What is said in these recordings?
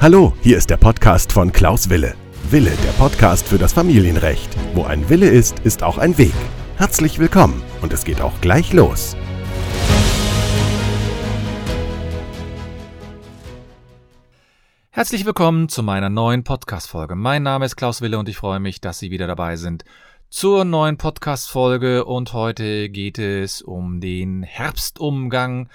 Hallo, hier ist der Podcast von Klaus Wille. Wille, der Podcast für das Familienrecht. Wo ein Wille ist, ist auch ein Weg. Herzlich willkommen und es geht auch gleich los. Herzlich willkommen zu meiner neuen Podcast-Folge. Mein Name ist Klaus Wille und ich freue mich, dass Sie wieder dabei sind zur neuen Podcast-Folge und heute geht es um den Herbstumgang.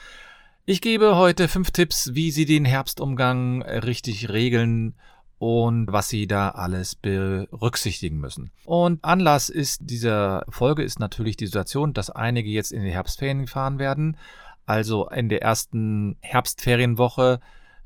Ich gebe heute fünf Tipps, wie Sie den Herbstumgang richtig regeln und was Sie da alles berücksichtigen müssen. Und Anlass ist dieser Folge ist natürlich die Situation, dass einige jetzt in die Herbstferien fahren werden. Also in der ersten Herbstferienwoche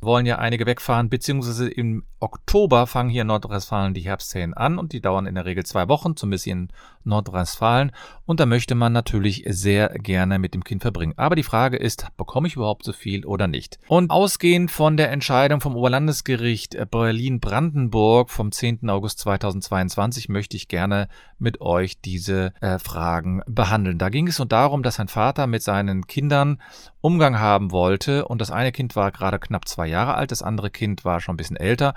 wollen ja einige wegfahren, beziehungsweise im Oktober fangen hier in Nordrhein-Westfalen die Herbstferien an und die dauern in der Regel zwei Wochen, zumindest in Nordrhein-Westfalen. Und da möchte man natürlich sehr gerne mit dem Kind verbringen. Aber die Frage ist, bekomme ich überhaupt so viel oder nicht? Und ausgehend von der Entscheidung vom Oberlandesgericht Berlin-Brandenburg vom 10. August 2022 möchte ich gerne mit euch diese äh, Fragen behandeln. Da ging es nur darum, dass ein Vater mit seinen Kindern Umgang haben wollte und das eine Kind war gerade knapp zwei Jahre alt, das andere Kind war schon ein bisschen älter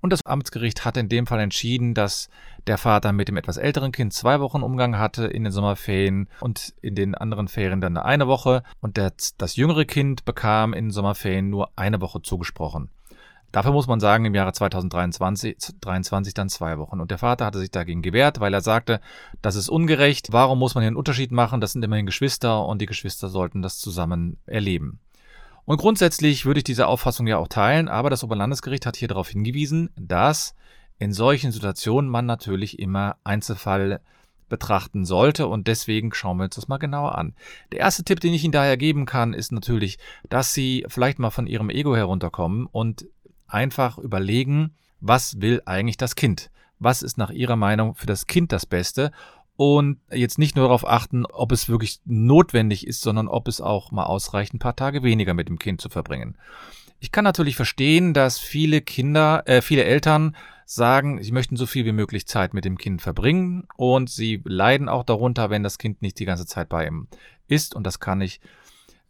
und das Amtsgericht hat in dem Fall entschieden, dass der Vater mit dem etwas älteren Kind zwei Wochen Umgang hatte in den Sommerferien und in den anderen Ferien dann eine Woche und das, das jüngere Kind bekam in den Sommerferien nur eine Woche zugesprochen. Dafür muss man sagen, im Jahre 2023 23 dann zwei Wochen. Und der Vater hatte sich dagegen gewehrt, weil er sagte, das ist ungerecht. Warum muss man hier einen Unterschied machen? Das sind immerhin Geschwister und die Geschwister sollten das zusammen erleben. Und grundsätzlich würde ich diese Auffassung ja auch teilen, aber das Oberlandesgericht hat hier darauf hingewiesen, dass in solchen Situationen man natürlich immer Einzelfall betrachten sollte und deswegen schauen wir uns das mal genauer an. Der erste Tipp, den ich Ihnen daher geben kann, ist natürlich, dass Sie vielleicht mal von Ihrem Ego herunterkommen und einfach überlegen, was will eigentlich das Kind? Was ist nach Ihrer Meinung für das Kind das Beste? Und jetzt nicht nur darauf achten, ob es wirklich notwendig ist, sondern ob es auch mal ausreicht, ein paar Tage weniger mit dem Kind zu verbringen. Ich kann natürlich verstehen, dass viele Kinder, äh, viele Eltern sagen, sie möchten so viel wie möglich Zeit mit dem Kind verbringen und sie leiden auch darunter, wenn das Kind nicht die ganze Zeit bei ihm ist und das kann ich,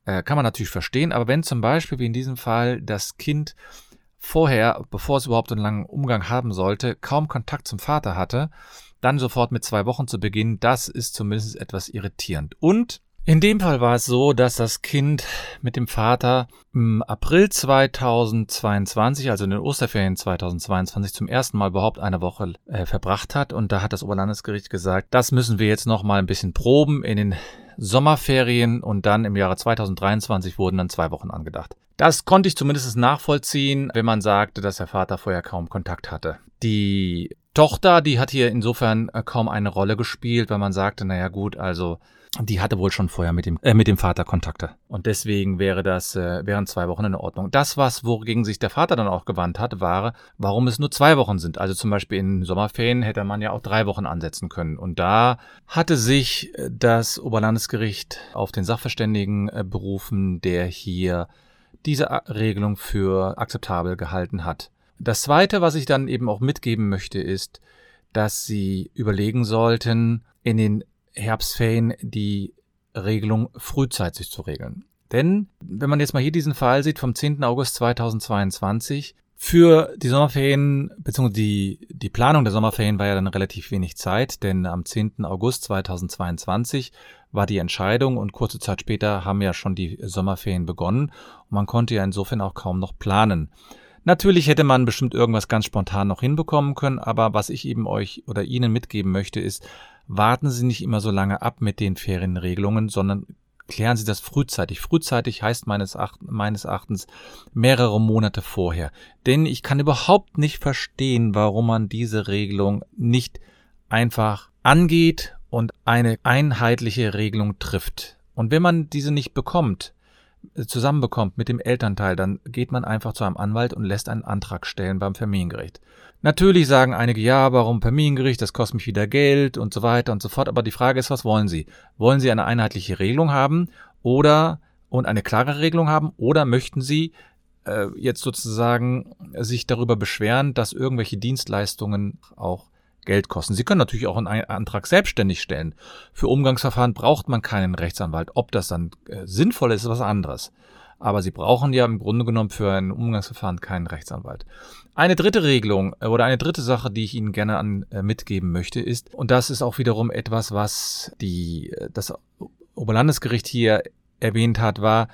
äh, kann man natürlich verstehen. Aber wenn zum Beispiel wie in diesem Fall das Kind vorher, bevor es überhaupt einen langen Umgang haben sollte, kaum Kontakt zum Vater hatte, dann sofort mit zwei Wochen zu beginnen, das ist zumindest etwas irritierend. Und in dem Fall war es so, dass das Kind mit dem Vater im April 2022, also in den Osterferien 2022, zum ersten Mal überhaupt eine Woche äh, verbracht hat. Und da hat das Oberlandesgericht gesagt, das müssen wir jetzt noch mal ein bisschen proben in den Sommerferien und dann im Jahre 2023 wurden dann zwei Wochen angedacht. Das konnte ich zumindest nachvollziehen, wenn man sagte, dass der Vater vorher kaum Kontakt hatte. Die Tochter, die hat hier insofern äh, kaum eine Rolle gespielt, weil man sagte, naja gut, also die hatte wohl schon vorher mit dem, äh, mit dem Vater Kontakte. Und deswegen wäre das, äh, wären zwei Wochen in Ordnung. Das, was, wogegen sich der Vater dann auch gewandt hat, war, warum es nur zwei Wochen sind. Also zum Beispiel in Sommerferien hätte man ja auch drei Wochen ansetzen können. Und da hatte sich äh, das Oberlandesgericht auf den Sachverständigen äh, berufen, der hier diese Regelung für akzeptabel gehalten hat. Das Zweite, was ich dann eben auch mitgeben möchte, ist, dass Sie überlegen sollten, in den Herbstferien die Regelung frühzeitig zu regeln. Denn wenn man jetzt mal hier diesen Fall sieht vom 10. August 2022, für die Sommerferien, beziehungsweise die, die Planung der Sommerferien war ja dann relativ wenig Zeit, denn am 10. August 2022 war die Entscheidung und kurze Zeit später haben ja schon die Sommerferien begonnen und man konnte ja insofern auch kaum noch planen. Natürlich hätte man bestimmt irgendwas ganz spontan noch hinbekommen können, aber was ich eben euch oder Ihnen mitgeben möchte, ist, warten Sie nicht immer so lange ab mit den Ferienregelungen, sondern klären Sie das frühzeitig. Frühzeitig heißt meines, Acht meines Erachtens mehrere Monate vorher. Denn ich kann überhaupt nicht verstehen, warum man diese Regelung nicht einfach angeht und eine einheitliche Regelung trifft. Und wenn man diese nicht bekommt, zusammenbekommt mit dem Elternteil, dann geht man einfach zu einem Anwalt und lässt einen Antrag stellen beim Familiengericht. Natürlich sagen einige, ja, warum Familiengericht, das kostet mich wieder Geld und so weiter und so fort. Aber die Frage ist, was wollen Sie? Wollen Sie eine einheitliche Regelung haben oder und eine klare Regelung haben oder möchten Sie äh, jetzt sozusagen sich darüber beschweren, dass irgendwelche Dienstleistungen auch Geld kosten. Sie können natürlich auch einen Antrag selbstständig stellen. Für Umgangsverfahren braucht man keinen Rechtsanwalt. Ob das dann äh, sinnvoll ist, ist was anderes. aber sie brauchen ja im Grunde genommen für ein Umgangsverfahren keinen Rechtsanwalt. Eine dritte Regelung äh, oder eine dritte Sache, die ich Ihnen gerne an, äh, mitgeben möchte, ist, und das ist auch wiederum etwas, was die, äh, das Oberlandesgericht hier erwähnt hat, war,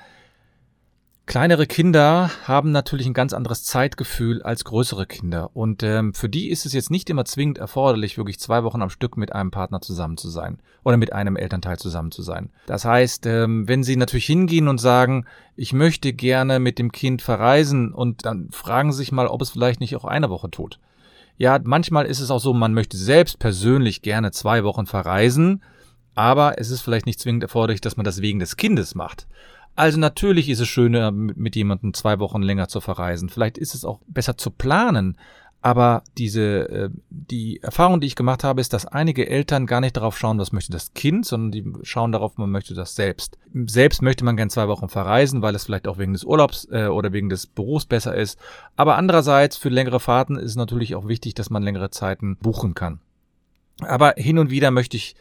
Kleinere Kinder haben natürlich ein ganz anderes Zeitgefühl als größere Kinder. Und ähm, für die ist es jetzt nicht immer zwingend erforderlich, wirklich zwei Wochen am Stück mit einem Partner zusammen zu sein oder mit einem Elternteil zusammen zu sein. Das heißt, ähm, wenn sie natürlich hingehen und sagen, ich möchte gerne mit dem Kind verreisen und dann fragen sie sich mal, ob es vielleicht nicht auch eine Woche tut. Ja, manchmal ist es auch so, man möchte selbst persönlich gerne zwei Wochen verreisen, aber es ist vielleicht nicht zwingend erforderlich, dass man das wegen des Kindes macht. Also natürlich ist es schöner, mit jemandem zwei Wochen länger zu verreisen. Vielleicht ist es auch besser zu planen. Aber diese, äh, die Erfahrung, die ich gemacht habe, ist, dass einige Eltern gar nicht darauf schauen, was möchte das Kind, sondern die schauen darauf, man möchte das selbst. Selbst möchte man gern zwei Wochen verreisen, weil es vielleicht auch wegen des Urlaubs äh, oder wegen des Berufs besser ist. Aber andererseits, für längere Fahrten ist es natürlich auch wichtig, dass man längere Zeiten buchen kann. Aber hin und wieder möchte ich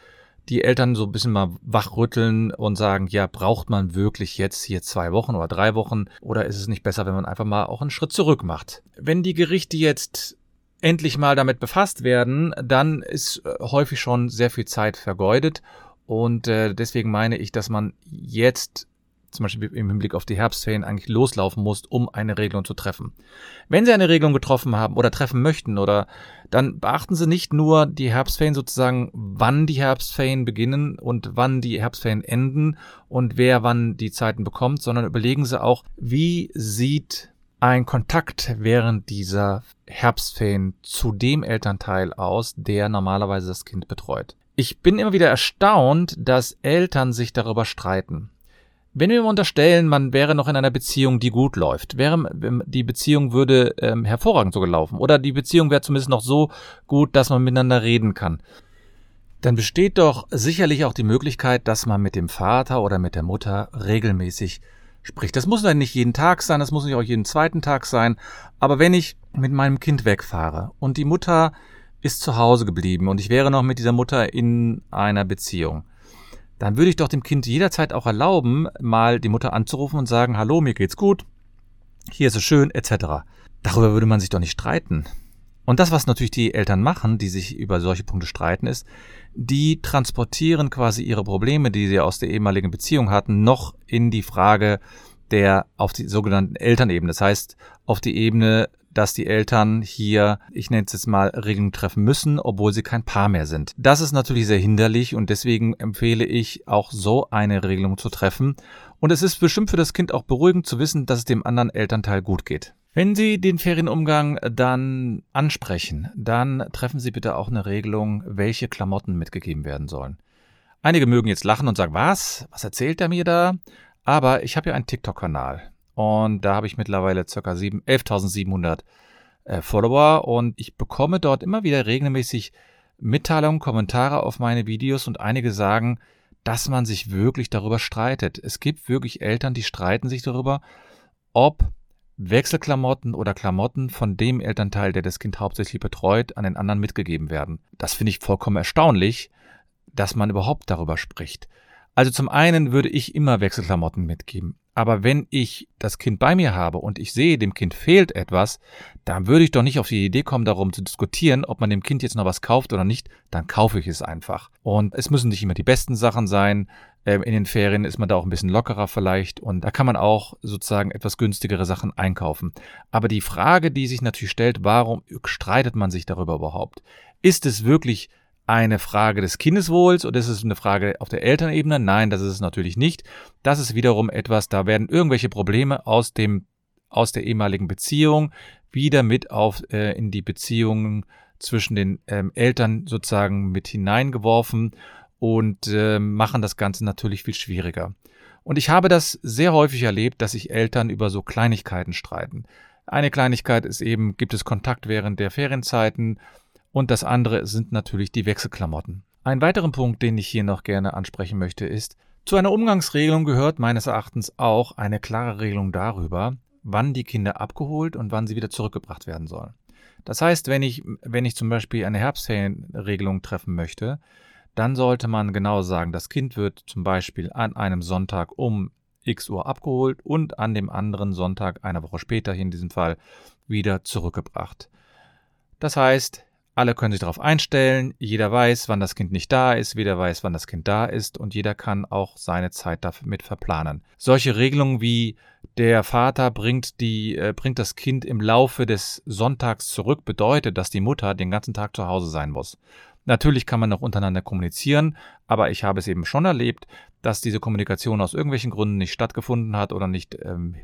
die Eltern so ein bisschen mal wachrütteln und sagen, ja, braucht man wirklich jetzt hier zwei Wochen oder drei Wochen oder ist es nicht besser, wenn man einfach mal auch einen Schritt zurück macht? Wenn die Gerichte jetzt endlich mal damit befasst werden, dann ist äh, häufig schon sehr viel Zeit vergeudet und äh, deswegen meine ich, dass man jetzt zum Beispiel im Hinblick auf die Herbstferien eigentlich loslaufen musst, um eine Regelung zu treffen. Wenn Sie eine Regelung getroffen haben oder treffen möchten oder dann beachten Sie nicht nur die Herbstferien sozusagen, wann die Herbstferien beginnen und wann die Herbstferien enden und wer wann die Zeiten bekommt, sondern überlegen Sie auch, wie sieht ein Kontakt während dieser Herbstferien zu dem Elternteil aus, der normalerweise das Kind betreut. Ich bin immer wieder erstaunt, dass Eltern sich darüber streiten. Wenn wir unterstellen, man wäre noch in einer Beziehung, die gut läuft, wäre die Beziehung würde ähm, hervorragend so gelaufen oder die Beziehung wäre zumindest noch so gut, dass man miteinander reden kann, dann besteht doch sicherlich auch die Möglichkeit, dass man mit dem Vater oder mit der Mutter regelmäßig spricht. Das muss dann nicht jeden Tag sein, das muss nicht auch jeden zweiten Tag sein, aber wenn ich mit meinem Kind wegfahre und die Mutter ist zu Hause geblieben und ich wäre noch mit dieser Mutter in einer Beziehung, dann würde ich doch dem Kind jederzeit auch erlauben, mal die Mutter anzurufen und sagen, hallo, mir geht's gut, hier ist es schön, etc. Darüber würde man sich doch nicht streiten. Und das, was natürlich die Eltern machen, die sich über solche Punkte streiten, ist, die transportieren quasi ihre Probleme, die sie aus der ehemaligen Beziehung hatten, noch in die Frage der auf die sogenannten Elternebene. Das heißt, auf die Ebene dass die Eltern hier, ich nenne es jetzt mal, Regelungen treffen müssen, obwohl sie kein Paar mehr sind. Das ist natürlich sehr hinderlich und deswegen empfehle ich auch so eine Regelung zu treffen. Und es ist bestimmt für das Kind auch beruhigend zu wissen, dass es dem anderen Elternteil gut geht. Wenn Sie den Ferienumgang dann ansprechen, dann treffen Sie bitte auch eine Regelung, welche Klamotten mitgegeben werden sollen. Einige mögen jetzt lachen und sagen, was? Was erzählt er mir da? Aber ich habe ja einen TikTok-Kanal. Und da habe ich mittlerweile ca. 11.700 äh, Follower und ich bekomme dort immer wieder regelmäßig Mitteilungen, Kommentare auf meine Videos und einige sagen, dass man sich wirklich darüber streitet. Es gibt wirklich Eltern, die streiten sich darüber, ob Wechselklamotten oder Klamotten von dem Elternteil, der das Kind hauptsächlich betreut, an den anderen mitgegeben werden. Das finde ich vollkommen erstaunlich, dass man überhaupt darüber spricht. Also zum einen würde ich immer Wechselklamotten mitgeben. Aber wenn ich das Kind bei mir habe und ich sehe, dem Kind fehlt etwas, dann würde ich doch nicht auf die Idee kommen, darum zu diskutieren, ob man dem Kind jetzt noch was kauft oder nicht. Dann kaufe ich es einfach. Und es müssen nicht immer die besten Sachen sein. Ähm, in den Ferien ist man da auch ein bisschen lockerer vielleicht und da kann man auch sozusagen etwas günstigere Sachen einkaufen. Aber die Frage, die sich natürlich stellt, warum streitet man sich darüber überhaupt? Ist es wirklich eine Frage des Kindeswohls oder ist es eine Frage auf der Elternebene? Nein, das ist es natürlich nicht. Das ist wiederum etwas, da werden irgendwelche Probleme aus dem aus der ehemaligen Beziehung wieder mit auf äh, in die Beziehungen zwischen den ähm, Eltern sozusagen mit hineingeworfen und äh, machen das Ganze natürlich viel schwieriger. Und ich habe das sehr häufig erlebt, dass sich Eltern über so Kleinigkeiten streiten. Eine Kleinigkeit ist eben, gibt es Kontakt während der Ferienzeiten? Und das andere sind natürlich die Wechselklamotten. Ein weiterer Punkt, den ich hier noch gerne ansprechen möchte, ist, zu einer Umgangsregelung gehört meines Erachtens auch eine klare Regelung darüber, wann die Kinder abgeholt und wann sie wieder zurückgebracht werden sollen. Das heißt, wenn ich, wenn ich zum Beispiel eine Herbstferienregelung treffen möchte, dann sollte man genau sagen, das Kind wird zum Beispiel an einem Sonntag um x Uhr abgeholt und an dem anderen Sonntag, eine Woche später in diesem Fall, wieder zurückgebracht. Das heißt, alle können sich darauf einstellen, jeder weiß, wann das Kind nicht da ist, jeder weiß, wann das Kind da ist und jeder kann auch seine Zeit damit verplanen. Solche Regelungen wie der Vater bringt, die, äh, bringt das Kind im Laufe des Sonntags zurück, bedeutet, dass die Mutter den ganzen Tag zu Hause sein muss. Natürlich kann man noch untereinander kommunizieren, aber ich habe es eben schon erlebt, dass diese Kommunikation aus irgendwelchen Gründen nicht stattgefunden hat oder nicht ähm,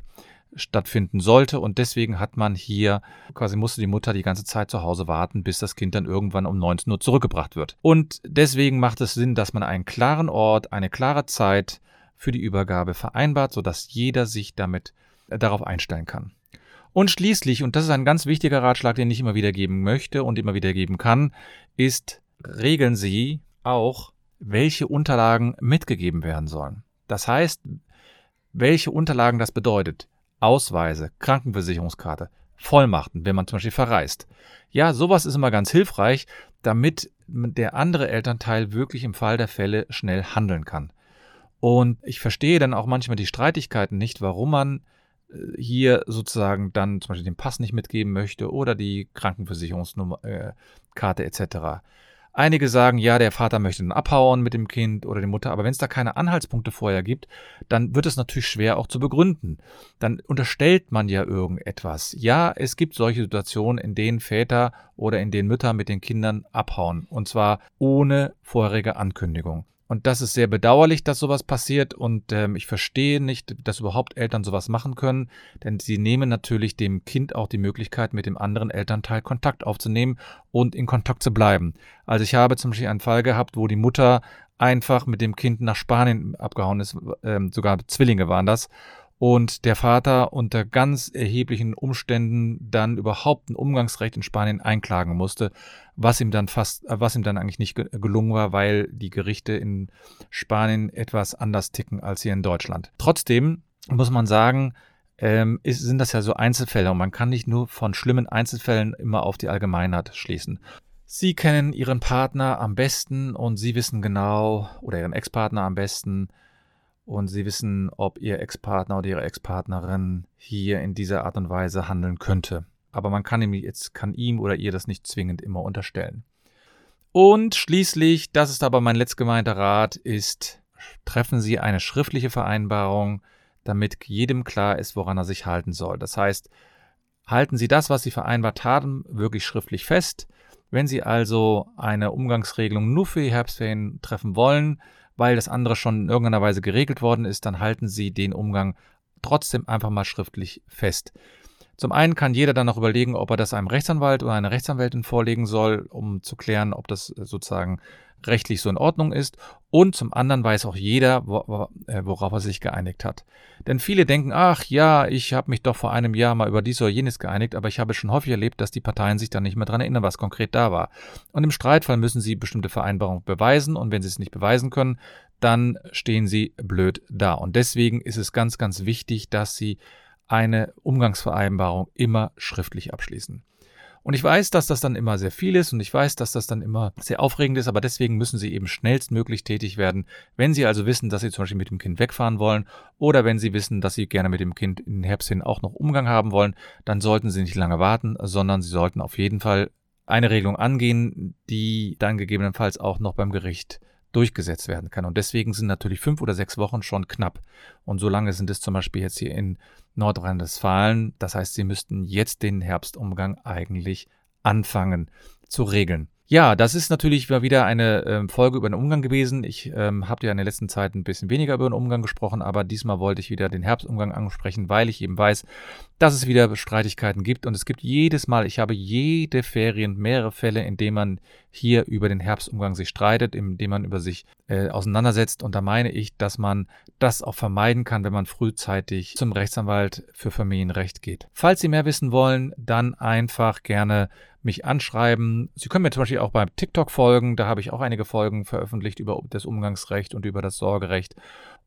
stattfinden sollte. Und deswegen hat man hier, quasi musste die Mutter die ganze Zeit zu Hause warten, bis das Kind dann irgendwann um 19 Uhr zurückgebracht wird. Und deswegen macht es Sinn, dass man einen klaren Ort, eine klare Zeit für die Übergabe vereinbart, sodass jeder sich damit äh, darauf einstellen kann. Und schließlich, und das ist ein ganz wichtiger Ratschlag, den ich immer wieder geben möchte und immer wieder geben kann, ist, regeln Sie auch, welche Unterlagen mitgegeben werden sollen. Das heißt, welche Unterlagen das bedeutet. Ausweise, Krankenversicherungskarte, Vollmachten, wenn man zum Beispiel verreist. Ja, sowas ist immer ganz hilfreich, damit der andere Elternteil wirklich im Fall der Fälle schnell handeln kann. Und ich verstehe dann auch manchmal die Streitigkeiten nicht, warum man äh, hier sozusagen dann zum Beispiel den Pass nicht mitgeben möchte oder die Krankenversicherungskarte äh, etc. Einige sagen, ja, der Vater möchte dann abhauen mit dem Kind oder die Mutter, aber wenn es da keine Anhaltspunkte vorher gibt, dann wird es natürlich schwer auch zu begründen. Dann unterstellt man ja irgendetwas. Ja, es gibt solche Situationen, in denen Väter oder in denen Mütter mit den Kindern abhauen, und zwar ohne vorherige Ankündigung. Und das ist sehr bedauerlich, dass sowas passiert. Und ähm, ich verstehe nicht, dass überhaupt Eltern sowas machen können, denn sie nehmen natürlich dem Kind auch die Möglichkeit, mit dem anderen Elternteil Kontakt aufzunehmen und in Kontakt zu bleiben. Also ich habe zum Beispiel einen Fall gehabt, wo die Mutter einfach mit dem Kind nach Spanien abgehauen ist, ähm, sogar Zwillinge waren das und der Vater unter ganz erheblichen Umständen dann überhaupt ein Umgangsrecht in Spanien einklagen musste, was ihm dann fast, äh, was ihm dann eigentlich nicht gelungen war, weil die Gerichte in Spanien etwas anders ticken als hier in Deutschland. Trotzdem muss man sagen, ähm, ist, sind das ja so Einzelfälle und man kann nicht nur von schlimmen Einzelfällen immer auf die Allgemeinheit schließen. Sie kennen Ihren Partner am besten und Sie wissen genau, oder Ihren Ex-Partner am besten, und sie wissen, ob ihr Ex-Partner oder ihre Ex-Partnerin hier in dieser Art und Weise handeln könnte. Aber man kann ihm jetzt kann ihm oder ihr das nicht zwingend immer unterstellen. Und schließlich, das ist aber mein letztgemeinter Rat, ist, treffen Sie eine schriftliche Vereinbarung, damit jedem klar ist, woran er sich halten soll. Das heißt, halten Sie das, was Sie vereinbart haben, wirklich schriftlich fest. Wenn Sie also eine Umgangsregelung nur für die Herbstferien treffen wollen, weil das andere schon in irgendeiner Weise geregelt worden ist, dann halten Sie den Umgang trotzdem einfach mal schriftlich fest. Zum einen kann jeder dann noch überlegen, ob er das einem Rechtsanwalt oder einer Rechtsanwältin vorlegen soll, um zu klären, ob das sozusagen rechtlich so in Ordnung ist. Und zum anderen weiß auch jeder, äh, worauf er sich geeinigt hat. Denn viele denken, ach ja, ich habe mich doch vor einem Jahr mal über dies oder jenes geeinigt, aber ich habe schon häufig erlebt, dass die Parteien sich dann nicht mehr daran erinnern, was konkret da war. Und im Streitfall müssen sie bestimmte Vereinbarungen beweisen und wenn sie es nicht beweisen können, dann stehen sie blöd da. Und deswegen ist es ganz, ganz wichtig, dass sie eine Umgangsvereinbarung immer schriftlich abschließen. Und ich weiß, dass das dann immer sehr viel ist und ich weiß, dass das dann immer sehr aufregend ist, aber deswegen müssen Sie eben schnellstmöglich tätig werden. Wenn Sie also wissen, dass Sie zum Beispiel mit dem Kind wegfahren wollen oder wenn Sie wissen, dass Sie gerne mit dem Kind in den Herbst hin auch noch Umgang haben wollen, dann sollten Sie nicht lange warten, sondern Sie sollten auf jeden Fall eine Regelung angehen, die dann gegebenenfalls auch noch beim Gericht durchgesetzt werden kann. Und deswegen sind natürlich fünf oder sechs Wochen schon knapp. Und so lange sind es zum Beispiel jetzt hier in Nordrhein-Westfalen. Das heißt, Sie müssten jetzt den Herbstumgang eigentlich anfangen zu regeln. Ja, das ist natürlich wieder eine ähm, Folge über den Umgang gewesen. Ich ähm, habe ja in der letzten Zeit ein bisschen weniger über den Umgang gesprochen, aber diesmal wollte ich wieder den Herbstumgang ansprechen, weil ich eben weiß, dass es wieder Streitigkeiten gibt und es gibt jedes Mal, ich habe jede Ferien mehrere Fälle, in denen man hier über den Herbstumgang sich streitet, in dem man über sich äh, auseinandersetzt und da meine ich, dass man das auch vermeiden kann, wenn man frühzeitig zum Rechtsanwalt für Familienrecht geht. Falls Sie mehr wissen wollen, dann einfach gerne mich anschreiben. Sie können mir zum Beispiel auch beim TikTok folgen. Da habe ich auch einige Folgen veröffentlicht über das Umgangsrecht und über das Sorgerecht.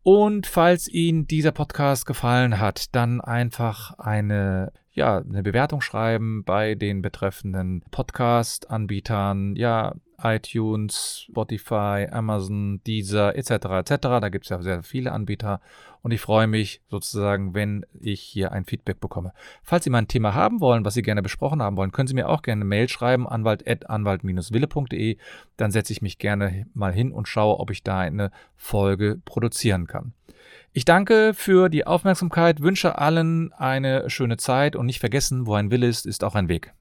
Und falls Ihnen dieser Podcast gefallen hat, dann einfach eine, ja, eine Bewertung schreiben bei den betreffenden Podcast-Anbietern. Ja, iTunes, Spotify, Amazon, Deezer etc. etc. Da gibt es ja sehr viele Anbieter und ich freue mich sozusagen, wenn ich hier ein Feedback bekomme. Falls Sie mal ein Thema haben wollen, was Sie gerne besprochen haben wollen, können Sie mir auch gerne eine Mail schreiben, anwalt.anwalt-wille.de. Dann setze ich mich gerne mal hin und schaue, ob ich da eine Folge produzieren kann. Ich danke für die Aufmerksamkeit, wünsche allen eine schöne Zeit und nicht vergessen, wo ein Wille ist, ist auch ein Weg.